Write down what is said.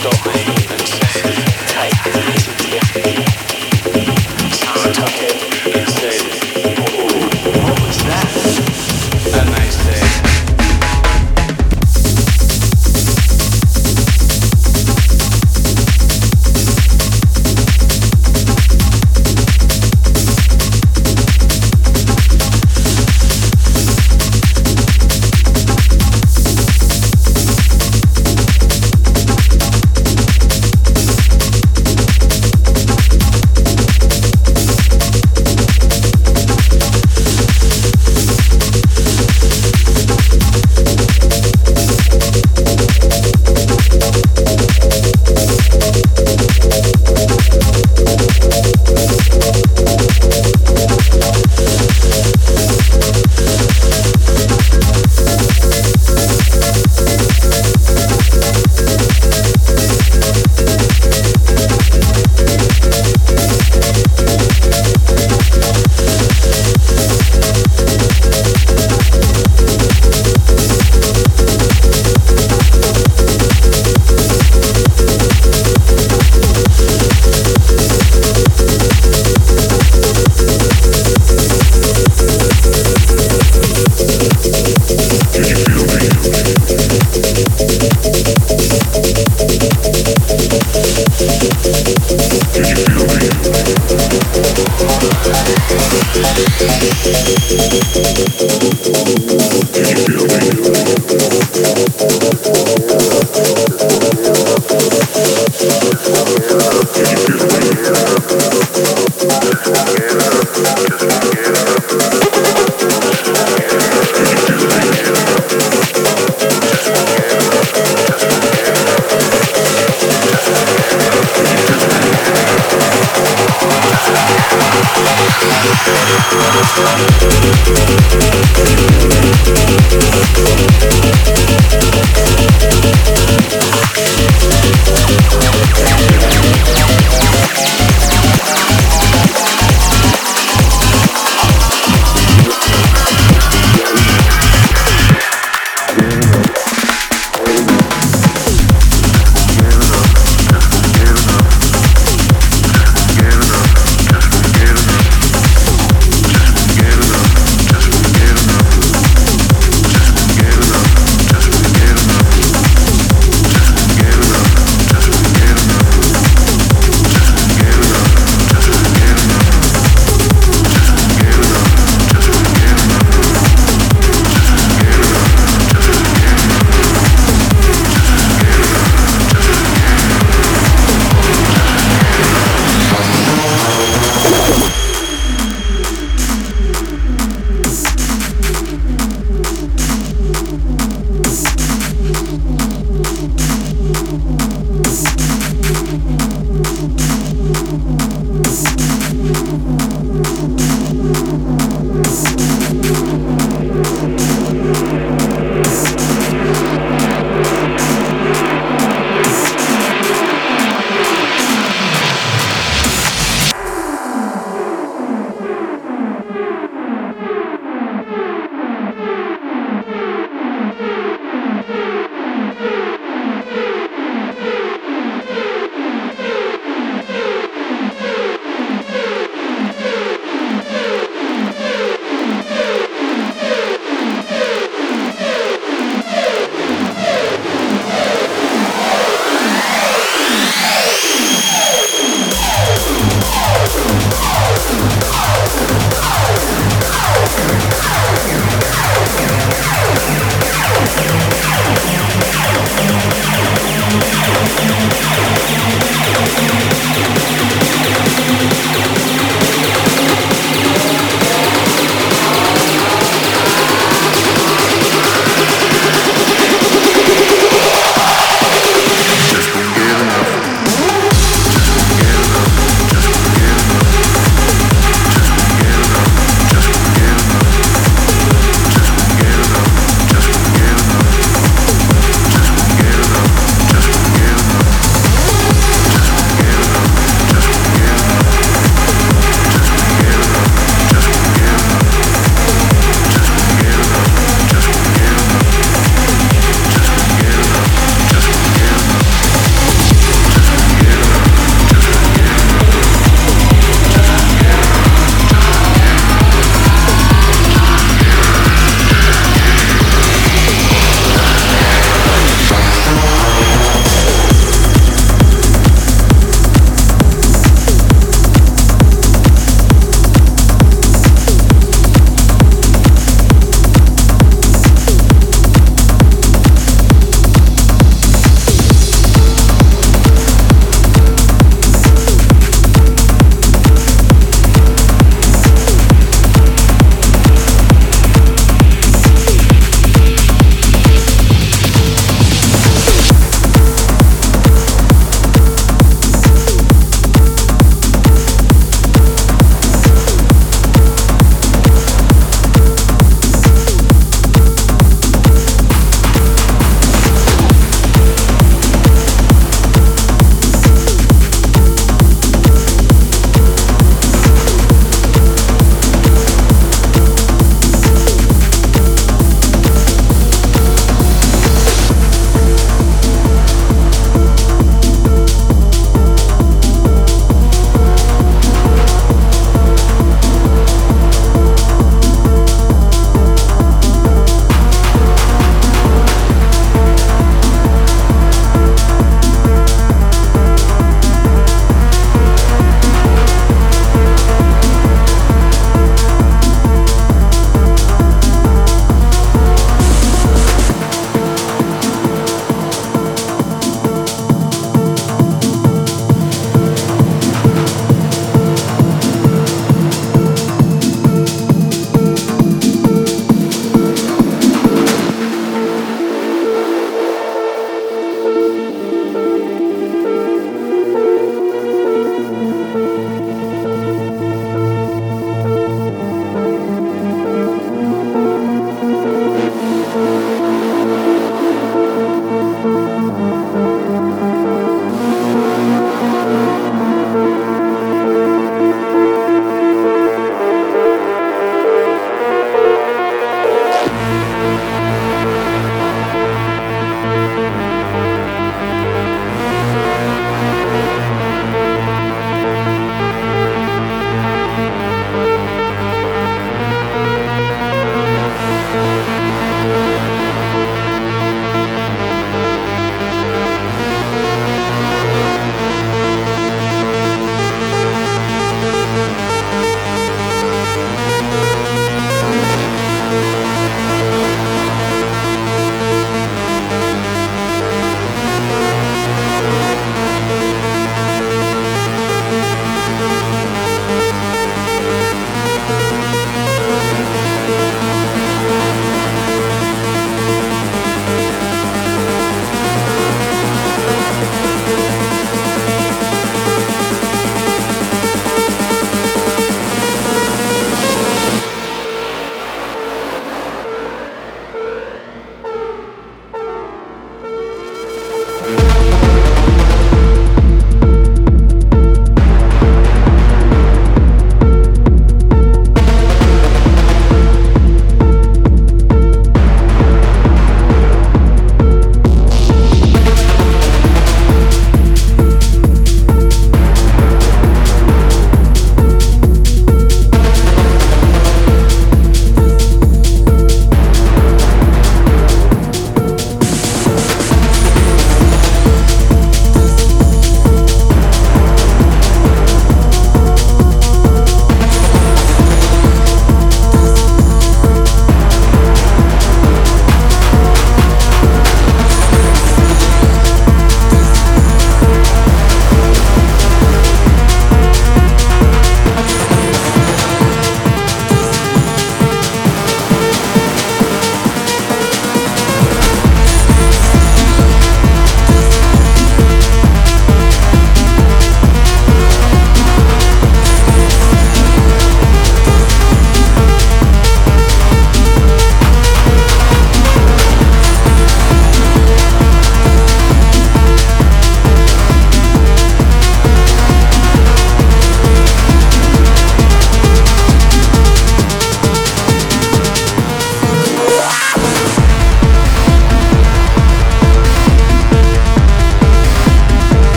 stop and even say, take